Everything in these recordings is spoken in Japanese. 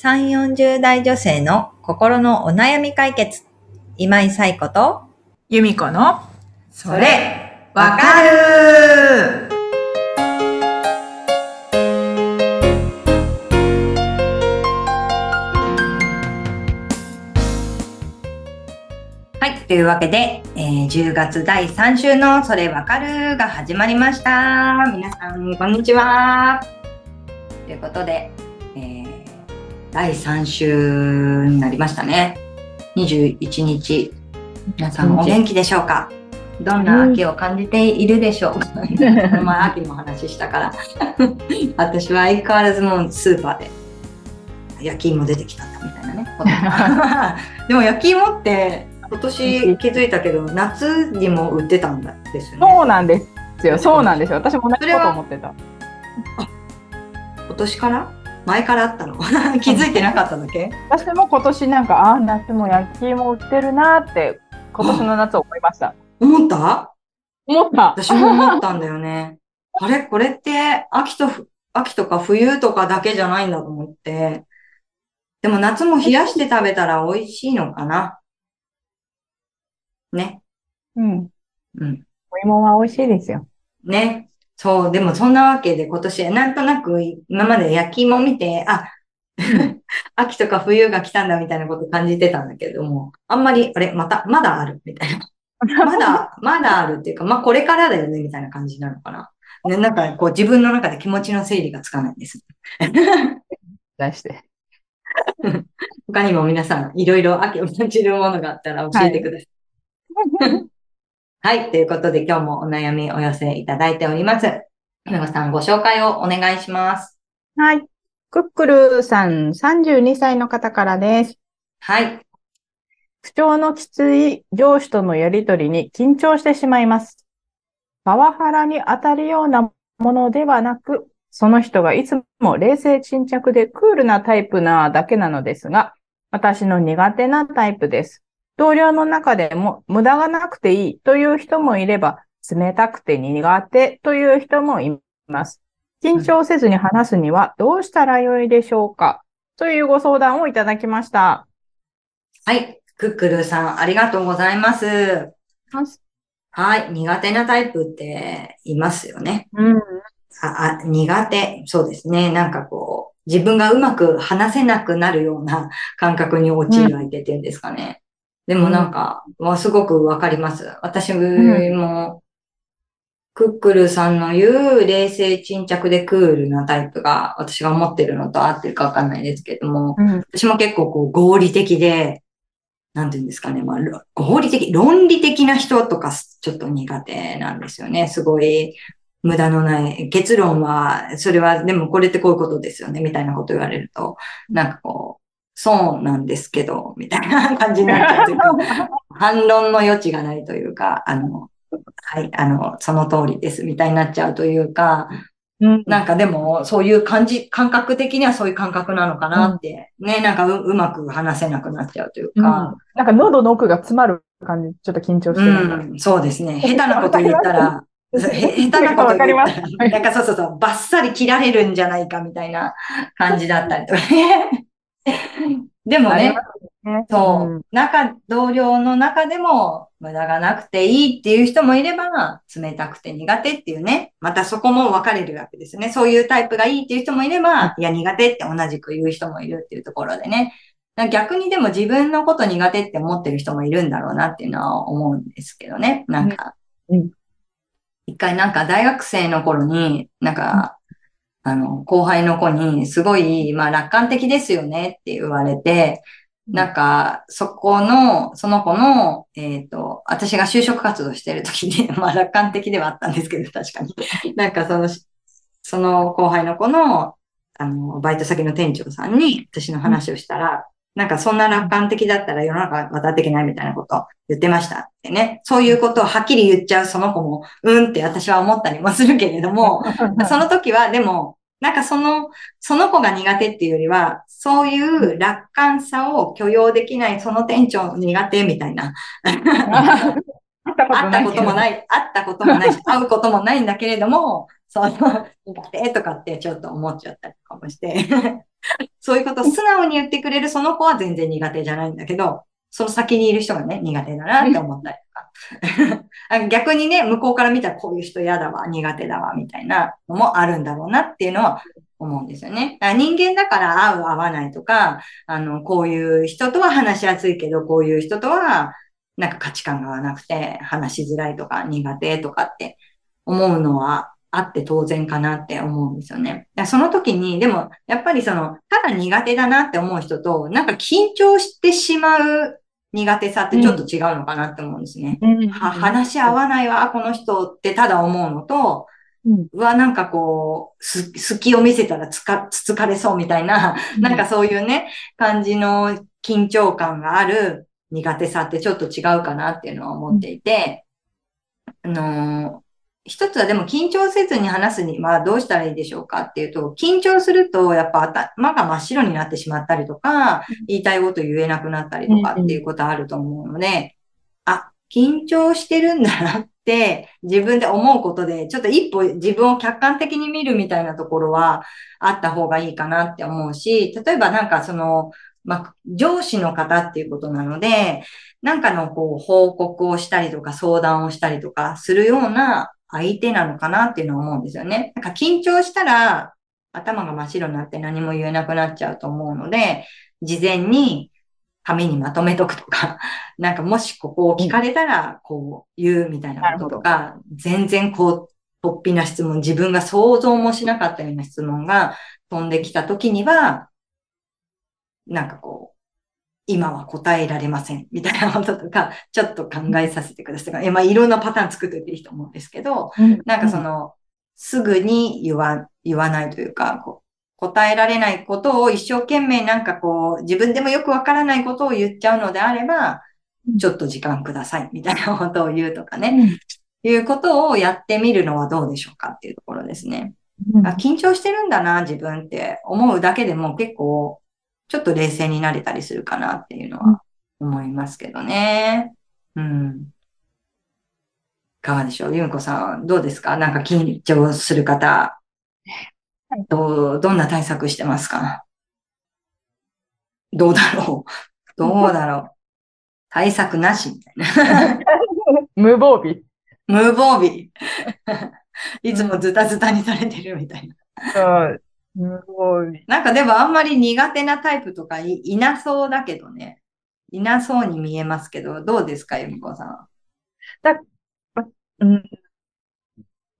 3、40代女性の心のお悩み解決。今井冴子と、由美子の、それ、わかるはい。というわけで、えー10月第3週のそれわかるが始まりました。皆さん、こんにちは。ということで、えー第3週になりましたね。21日。皆さんお元気でしょうか？どんな秋を感じているでしょう？か、この前秋の話したから。私は相変わらずもうスーパーで焼き芋出てきたんだみたいなね。でも焼き芋って今年気づいたけど夏にも売ってたんだですよね。そうなんですよ。そうなんですよ。私も同じこと思ってた。今年から？前からあったの 気づいてなかっただけ？私も今年なんか、ああ、夏も焼き芋売ってるなって、今年の夏思いました。思った？思った。私も思ったんだよね。あれ？これって秋とふ、秋とか冬とかだけじゃないんだと思って。でも夏も冷やして食べたら美味しいのかな？ね。うん。うん。お芋は美味しいですよ。ね。そう、でもそんなわけで今年、なんとなく今まで焼き芋見て、あ、秋とか冬が来たんだみたいなこと感じてたんだけども、あんまり、あれ、また、まだある？みたいな。まだ、まだあるっていうか、まあこれからだよね？みたいな感じなのかな。ね、なんかこう自分の中で気持ちの整理がつかないんです。出して。他にも皆さん、いろいろ秋を感じるものがあったら教えてください。はい。ということで、今日もお悩みお寄せいただいております。皆さん、ご紹介をお願いします。はい。クックルさん、32歳の方からです。はい。不調のきつい上司とのやりとりに緊張してしまいます。パワハラに当たるようなものではなく、その人がいつも冷静沈着でクールなタイプなだけなのですが、私の苦手なタイプです。同僚の中でも無駄がなくていいという人もいれば、冷たくて苦手という人もいます。緊張せずに話すにはどうしたらよいでしょうか？というご相談をいただきました。はい。クックルーさん、ありがとうございます。はい。苦手なタイプっていますよね。うん。あ、あ、苦手。そうですね。なんかこう、自分がうまく話せなくなるような感覚に陥る相手っていうんですかね。でもなんか、まあ、すごくわかります。私も、クックルさんの言う冷静沈着でクールなタイプが私が思ってるのと合ってるかわかんないですけども、うん。私も結構こう合理的で、なんていうんですかね、まあ、ろ合理的、論理的な人とかちょっと苦手なんですよね。すごい無駄のない、結論は、それは、でもこれってこういうことですよね、みたいなこと言われると、なんかこう、そうなんですけど、みたいな感じになっちゃうというか、反論の余地がないというか、あの、はい、あの、その通りです、みたいになっちゃうというか、うん。なんかでも、そういう感じ、感覚的にはそういう感覚なのかなって、ね、なんかううまく話せなくなっちゃうというか、なんか喉の奥が詰まる感じ、ちょっと緊張うしてる。ん、そうですね。下手なこと言ったら、へ下手なこと言ったら、なんかそうそうそう、バッサリ切られるんじゃないかみたいな感じだったりとかね。でもね、ね。そう、ん。中、同僚の中でも無駄がなくていいっていう人もいれば、冷たくて苦手っていうね、またそこも分かれるわけですよね。そういうタイプがいいっていう人もいれば、いや苦手って同じく言う人もいるっていうところでね。逆にでも自分のこと苦手って思ってる人もいるんだろうなっていうのは思うんですけどね。なんかうん、一回なんか大学生の頃に、なんか、あの、後輩の子に、すごい、まあ楽観的ですよねって言われて、なんか、そこの、その子の、えっ、と、私が就職活動してる時に、まあ楽観的ではあったんですけど、確かに。なんかその、その後輩の子の、あの、バイト先の店長さんに私の話をしたら、なんかそんな楽観的だったら世の中渡っていけないみたいなことを言ってましたってね。そういうことをはっきり言っちゃうその子も、うんって私は思ったりもするけれども、その時はでも、なんかその、その子が苦手っていうよりは、そういう楽観さを許容できないその店長苦手みたいな。会ったこと会ったこともない、会ったこともないし、会うこともないんだけれども、その、苦手とかってちょっと思っちゃったりとかもして。そういうことを素直に言ってくれるその子は全然苦手じゃないんだけど、その先にいる人がね、苦手だなって思ったりとか。逆にね、向こうから見たらこういう人嫌だわ、苦手だわ、みたいなのもあるんだろうなっていうのは思うんですよね。人間だから合う合わないとか、あの、こういう人とは話しやすいけど、こういう人とはなんか価値観が合わなくて話しづらいとか苦手とかって思うのはあって当然かなって思うんですよね。その時に、でも、やっぱりその、ただ苦手だなって思う人と、なんか緊張してしまう苦手さってちょっと違うのかなって思うんですね。うん、は話し合わないわ、この人ってただ思うのと、うん、うわ、なんかこう、す、隙を見せたらつか、つつかれそうみたいな、うん、なんかそういうね、感じの緊張感がある苦手さってちょっと違うかなっていうのは思っていて、あの一つはでも緊張せずに話すにはどうしたらいいでしょうかっていうと、緊張するとやっぱ頭が真っ白になってしまったりとか、言いたいこと言えなくなったりとかっていうことあると思うので、あ、緊張してるんだなって自分で思うことで、ちょっと一歩自分を客観的に見るみたいなところはあった方がいいかなって思うし、例えばなんかその、まあ、上司の方っていうことなので、なんかのこう報告をしたりとか相談をしたりとかするような相手なのかなっていうのを思うんですよね。なんか緊張したら頭が真っ白になって何も言えなくなっちゃうと思うので、事前に紙にまとめとくとか、なんかもしここを聞かれたらこう言うみたいなこととか、全然こう、突飛な質問、自分が想像もしなかったような質問が飛んできた時には、なんかこう、今は答えられません、みたいなこととか、ちょっと考えさせてください。まあ、いろんなパターン作っていいいと思うんですけど、なんかその、すぐに言わ、言わないというか、こう答えられないことを一生懸命なんかこう、自分でもよくわからないことを言っちゃうのであれば、ちょっと時間ください、みたいなことを言うとかね、いうことをやってみるのはどうでしょうかっていうところですね。あ緊張してるんだな、自分って思うだけでも結構ちょっと冷静になれたりするかなっていうのは思いますけどね。うん。いかがでしょう？ゆうこさん、どうですか？なんか緊張する方、どう、どんな対策してますか？どうだろう？どうだろう？対策なしみたいな。無防備。無防備。いつもズタズタにされてるみたいな。そう。すごい。なんかでもあんまり苦手なタイプとかいなそうだけどね。いなそうに見えますけど、どうですか、ゆみこさん。だ、うん、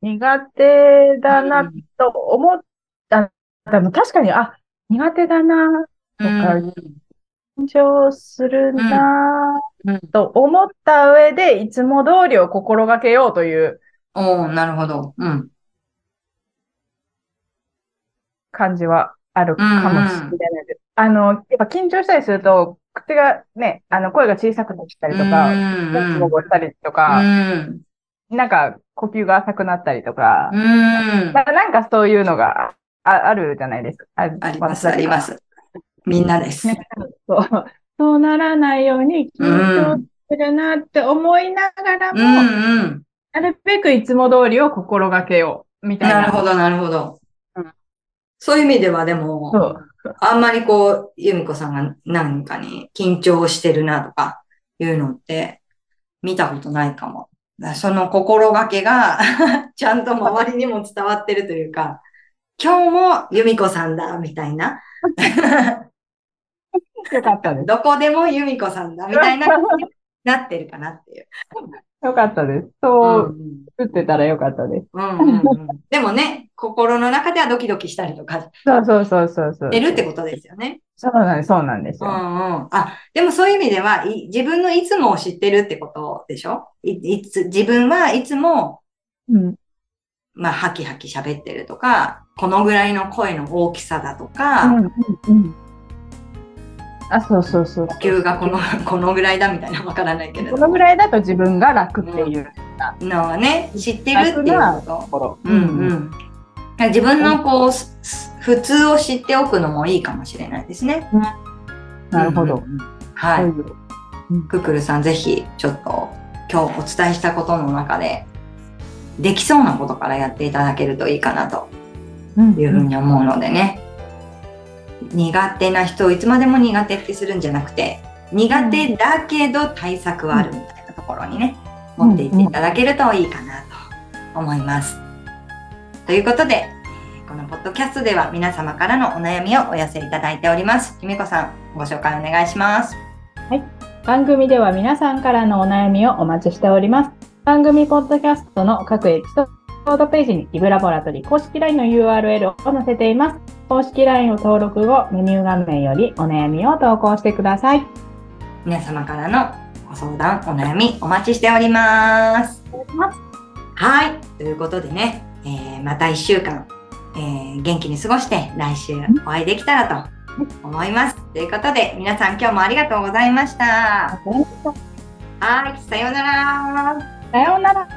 苦手だなと思った、うん、確かに、あ、苦手だなとか、うん、緊張するなと思った上で、いつも通りを心がけようという。おなるほど。うん。感じはあるかもしれないです。うんうん、あの、やっぱ緊張したりすると、口がね、あの、声が小さくなったりとか、もごもごしたりとか、うん、なんか呼吸が浅くなったりとか、うん、なんかそういうのがあるじゃないですか。あります、あります。みんなです。そうそうならないように緊張するなって思いながらも、うんうん、なるべくいつも通りを心がけよう、みたいな。なるほど、なるほど。そういう意味ではでも、あんまりこう、由美子さんが何かに緊張してるなとかいうのって見たことないかも。その心がけが ちゃんと周りにも伝わってるというか、今日も由美子さんだ、みたいな。よかったです。どこでも由美子さんだ、みたいな、なってるかなっていう。よかったです。そう、打ってたらよかったです。うんうんうん、でもね、心の中ではドキドキしたりとか。そうそうそうそうそう。出るってことですよね。そうなんです、そうなんですよ。うんうん。あ、でもそういう意味では、い自分のいつもを知ってるってことでしょ？いいつ自分はいつも、うん、まあ、ハキハキ喋ってるとか、このぐらいの声の大きさだとか、うんうんうんあ、そうそうそう。呼吸がこの、このぐらいだみたいなわからないけれど。このぐらいだと自分が楽っていう、のはね、知ってるっていうこと。うんうん。自分のこう、普通を知っておくのもいいかもしれないですね。なるほど。はい。ククルさん、ぜひ、ちょっと、今日お伝えしたことの中で、できそうなことからやっていただけるといいかなというふうに思うのでね。苦手な人をいつまでも苦手ってするんじゃなくて、苦手だけど対策はあるみたいなところにね、持っていっていただけるといいかなと思います。ということで、えーこのポッドキャストでは皆様からのお悩みをお寄せいただいております。ゆみこさん、ご紹介お願いします。番組では皆さんからのお悩みをお待ちしております。番組ポッドキャストの各エピソードページにリブラボラトリー公式 LINE の URL を載せています。公式 LINE を登録後、メニュー画面よりお悩みを投稿してください。皆様からのご相談、お悩みお待ちしております。はい。ということでね、えーまた1週間、えー元気に過ごして来週お会いできたらと思います。ということで、皆さん今日もありがとうございました。はい。さようなら。さようなら。